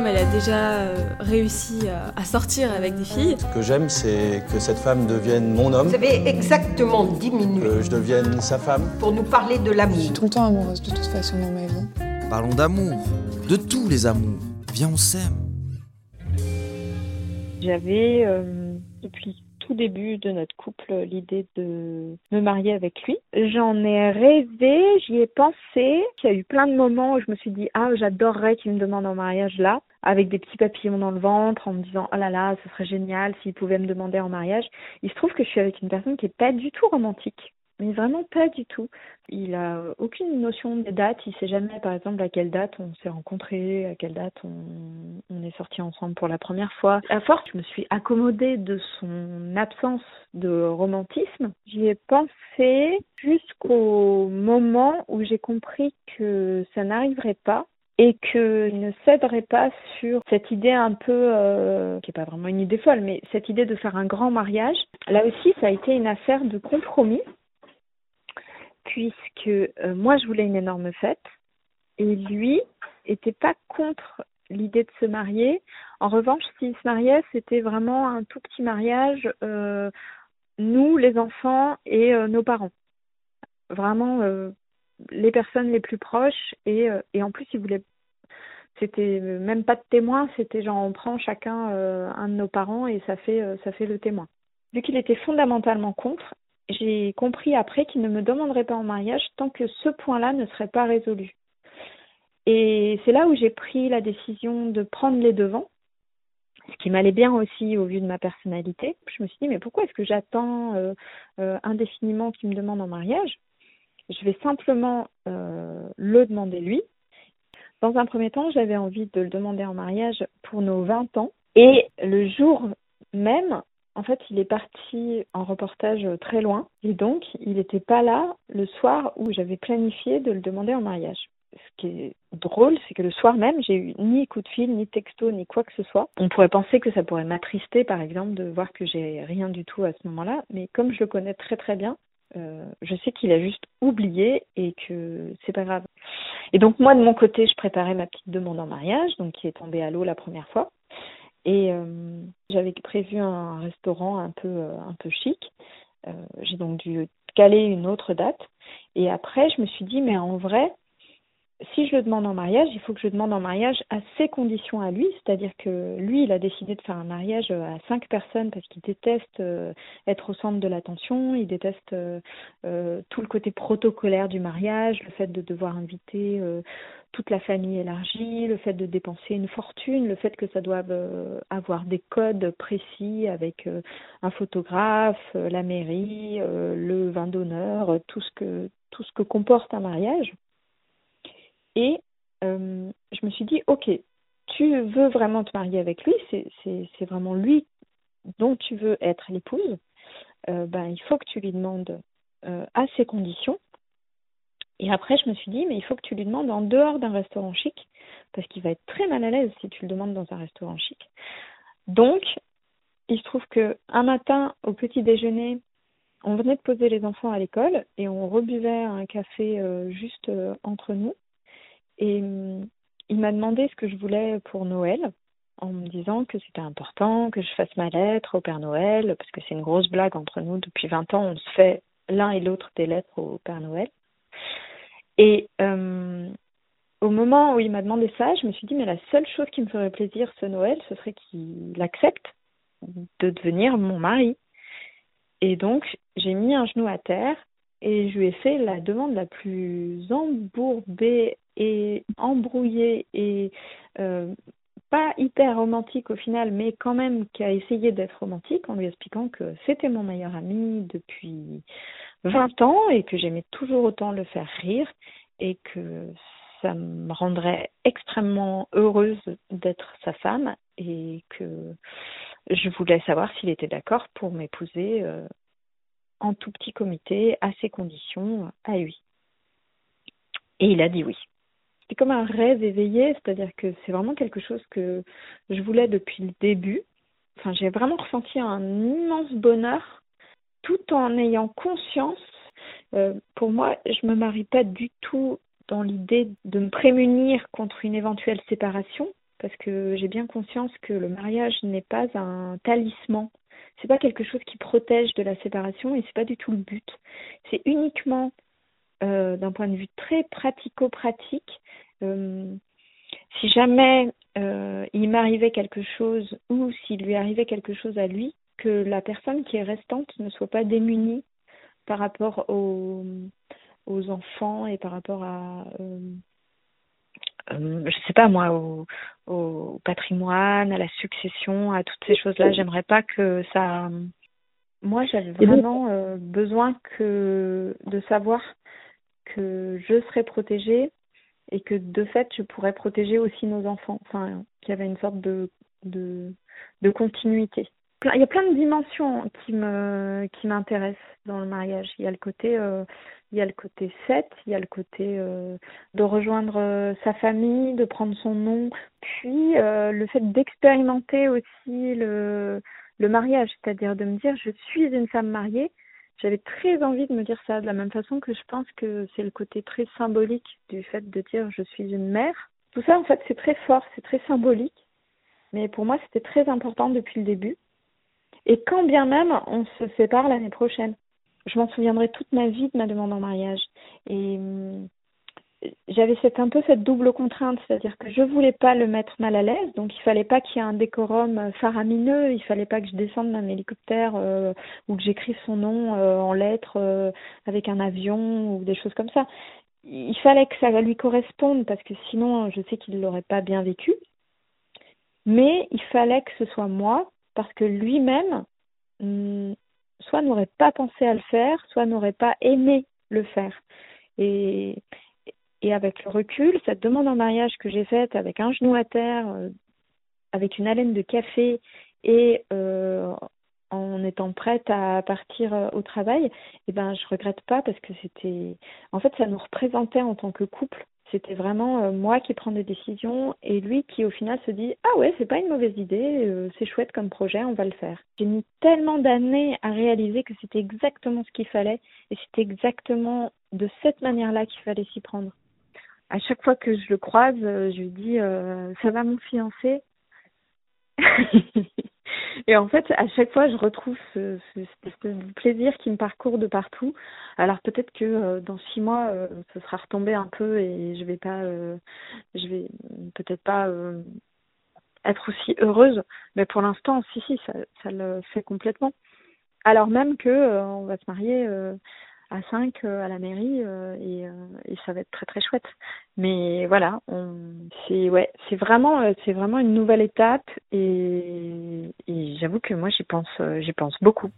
comme elle a déjà euh, réussi à, sortir avec des filles. Ce que j'aime, c'est que cette femme devienne mon homme. Vous avez exactement 10 minutes. Que je devienne sa femme. Pour nous parler de l'amour. Je suis tout le temps amoureuse de toute façon dans ma vie. Parlons d'amour, de tous les amours. Viens, on s'aime. J'avais, euh, depuis tout début de notre couple, l'idée de me marier avec lui. J'en ai rêvé, j'y ai pensé. Il y a eu plein de moments où je me suis dit, ah, j'adorerais qu'il me demande en mariage là, avec des petits papillons dans le ventre, en me disant, oh là là, ce serait génial s'il pouvait me demander en mariage. Il se trouve que je suis avec une personne qui est pas du tout romantique mais vraiment pas du tout. Il a aucune notion des dates. Il sait jamais, par exemple, à quelle date on s'est rencontrés, à quelle date on, est sortis ensemble pour la première fois. À force, je me suis accommodée de son absence de romantisme. J'y ai pensé jusqu'au moment où j'ai compris que ça n'arriverait pas et qu'il ne céderait pas sur cette idée un peu, euh, qui n'est pas vraiment une idée folle, mais cette idée de faire un grand mariage. Là aussi, ça a été une affaire de compromis puisque euh, moi je voulais une énorme fête et lui était pas contre l'idée de se marier. En revanche, s'il se mariait, c'était vraiment un tout petit mariage, euh, nous, les enfants et nos parents. Vraiment les personnes les plus proches et, et en plus il voulait c'était même pas de témoin, c'était genre on prend chacun un de nos parents et ça fait ça fait le témoin. Vu qu'il était fondamentalement contre, j'ai compris après qu'il ne me demanderait pas en mariage tant que ce point-là ne serait pas résolu. Et c'est là où j'ai pris la décision de prendre les devants, ce qui m'allait bien aussi au vu de ma personnalité. Je me suis dit, mais pourquoi est-ce que j'attends euh, euh, indéfiniment qu'il me demande en mariage? Je vais simplement euh, le demander lui. Dans un premier temps, j'avais envie de le demander en mariage pour nos 20 ans. Et le jour même, en fait, il est parti en reportage très loin et donc il n'était pas là le soir où j'avais planifié de le demander en mariage. Ce qui est drôle, c'est que le soir même, j'ai eu ni coup de fil, ni texto, ni quoi que ce soit. On pourrait penser que ça pourrait m'attrister, par exemple, de voir que j'ai rien du tout à ce moment-là, mais comme je le connais très très bien, euh, je sais qu'il a juste oublié et que c'est pas grave. Et donc moi de mon côté, je préparais ma petite demande en mariage, donc qui est tombée à l'eau la première fois. Et euh, j'avais prévu un restaurant un peu, euh, un peu chic. J'ai donc dû caler une autre date. Et après, je me suis dit, mais en vrai, si je le demande en mariage, il faut que je demande en mariage à ses conditions à lui, c'est-à-dire que lui, il a décidé de faire un mariage à cinq personnes parce qu'il déteste être au centre de l'attention, il déteste tout le côté protocolaire du mariage, le fait de devoir inviter toute la famille élargie, le fait de dépenser une fortune, le fait que ça doive euh, avoir des codes précis avec euh, un photographe, euh, la mairie, le vin d'honneur, tout ce que tout ce que comporte un mariage. Et je me suis dit, ok, tu veux vraiment te marier avec lui, c'est vraiment lui dont tu veux être l'épouse. ben, il faut que tu lui demandes à ses conditions et après, je me suis dit, mais il faut que tu lui demandes en dehors d'un restaurant chic, parce qu'il va être très mal à l'aise si tu le demandes dans un restaurant chic. Donc, il se trouve que un matin, au petit déjeuner, on venait de poser les enfants à l'école et on rebuvait un café euh, juste euh, entre nous. Et hum, il m'a demandé ce que je voulais pour Noël, en me disant que c'était important que je fasse ma lettre au Père Noël, parce que c'est une grosse blague entre nous. Depuis 20 ans, on se fait l'un et l'autre des lettres au Père Noël. Et euh, au moment où il m'a demandé ça, je me suis dit, mais la seule chose qui me ferait plaisir ce Noël, ce serait qu'il accepte de devenir mon mari. Et donc, j'ai mis un genou à terre et je lui ai fait la demande la plus embourbée et embrouillée et euh, pas hyper romantique au final, mais quand même qui a essayé d'être romantique en lui expliquant que c'était mon meilleur ami depuis 20 ans et que j'aimais toujours autant le faire rire et que ça me rendrait extrêmement heureuse d'être sa femme et que je voulais savoir s'il était d'accord pour m'épouser euh, en tout petit comité, à ses conditions, à lui. Et il a dit oui. C'est comme un rêve éveillé, c'est-à-dire que c'est vraiment quelque chose que je voulais depuis le début. J'ai vraiment ressenti un immense bonheur tout en ayant conscience, euh, pour moi, je me marie pas du tout dans l'idée de me prémunir contre une éventuelle séparation. parce que j'ai bien conscience que le mariage n'est pas un talisman. C'est pas quelque chose qui protège de la séparation et c'est pas du tout le but. C'est uniquement euh, d'un point de vue très pratico-pratique. Euh, si jamais euh, il m'arrivait quelque chose ou s'il lui arrivait quelque chose à lui, que la personne qui est restante ne soit pas démunie par rapport aux, aux enfants et par rapport à, je sais pas moi, au, au, patrimoine, à la succession, à toutes ces choses-là. J'aimerais pas que ça. Moi, j'avais vraiment euh, besoin que de savoir que je serais protégée et que de fait, je pourrais protéger aussi nos enfants. Enfin, qu'il y avait une sorte de de, de continuité il y a plein de dimensions qui me qui m'intéressent dans le mariage. Il y a le côté euh, il y a le côté 7, il y a le côté euh, de rejoindre euh, sa famille, de prendre son nom, puis euh, le fait d'expérimenter aussi le le mariage, c'est-à-dire de me dire je suis une femme mariée. J'avais très envie de me dire ça de la même façon que je pense que c'est le côté très symbolique du fait de dire je suis une mère. Tout ça en fait c'est très fort, c'est très symbolique. Mais pour moi c'était très important depuis le début. Et quand bien même on se sépare l'année prochaine, je m'en souviendrai toute ma vie de ma demande en mariage. Et hum, j'avais un peu cette double contrainte, c'est-à-dire que je voulais pas le mettre mal à l'aise, donc il fallait pas qu'il y ait un décorum faramineux, il fallait pas que je descende d'un hélicoptère euh, ou que j'écrive son nom euh, en lettres euh, avec un avion ou des choses comme ça. Il fallait que ça lui corresponde parce que sinon je sais qu'il l'aurait pas bien vécu. Mais il fallait que ce soit moi parce que lui-même hum, soit n'aurait pas pensé à le faire, soit n'aurait pas aimé le faire. Et, et avec le recul, cette demande en mariage que j'ai faite avec un genou à terre, euh, avec une haleine de café et euh, en étant prête à partir euh, au travail, eh ben je regrette pas parce que c'était en fait ça nous représentait en tant que couple. C'était vraiment moi qui prends des décisions et lui qui au final se dit ah ouais c'est pas une mauvaise idée c'est chouette comme projet on va le faire. J'ai mis tellement d'années à réaliser que c'était exactement ce qu'il fallait et c'était exactement de cette manière là qu'il fallait s'y prendre à chaque fois que je le croise euh, je lui dis ça va mon fiancé Et en fait, à chaque fois, je retrouve ce, ce, plaisir qui me parcourt de partout. Alors peut-être que euh, dans six mois, euh, ce sera retombé un peu et je vais pas, euh, je vais peut-être pas euh, être aussi heureuse. Mais pour l'instant, si si, ça, ça le fait complètement. Alors même que euh, on va se marier à 5 à la mairie euh, et, euh, et, ça va être très très chouette. Mais voilà, c'est ouais, c'est vraiment euh, c'est vraiment une nouvelle étape et, et j'avoue que moi j'y pense j'y pense beaucoup.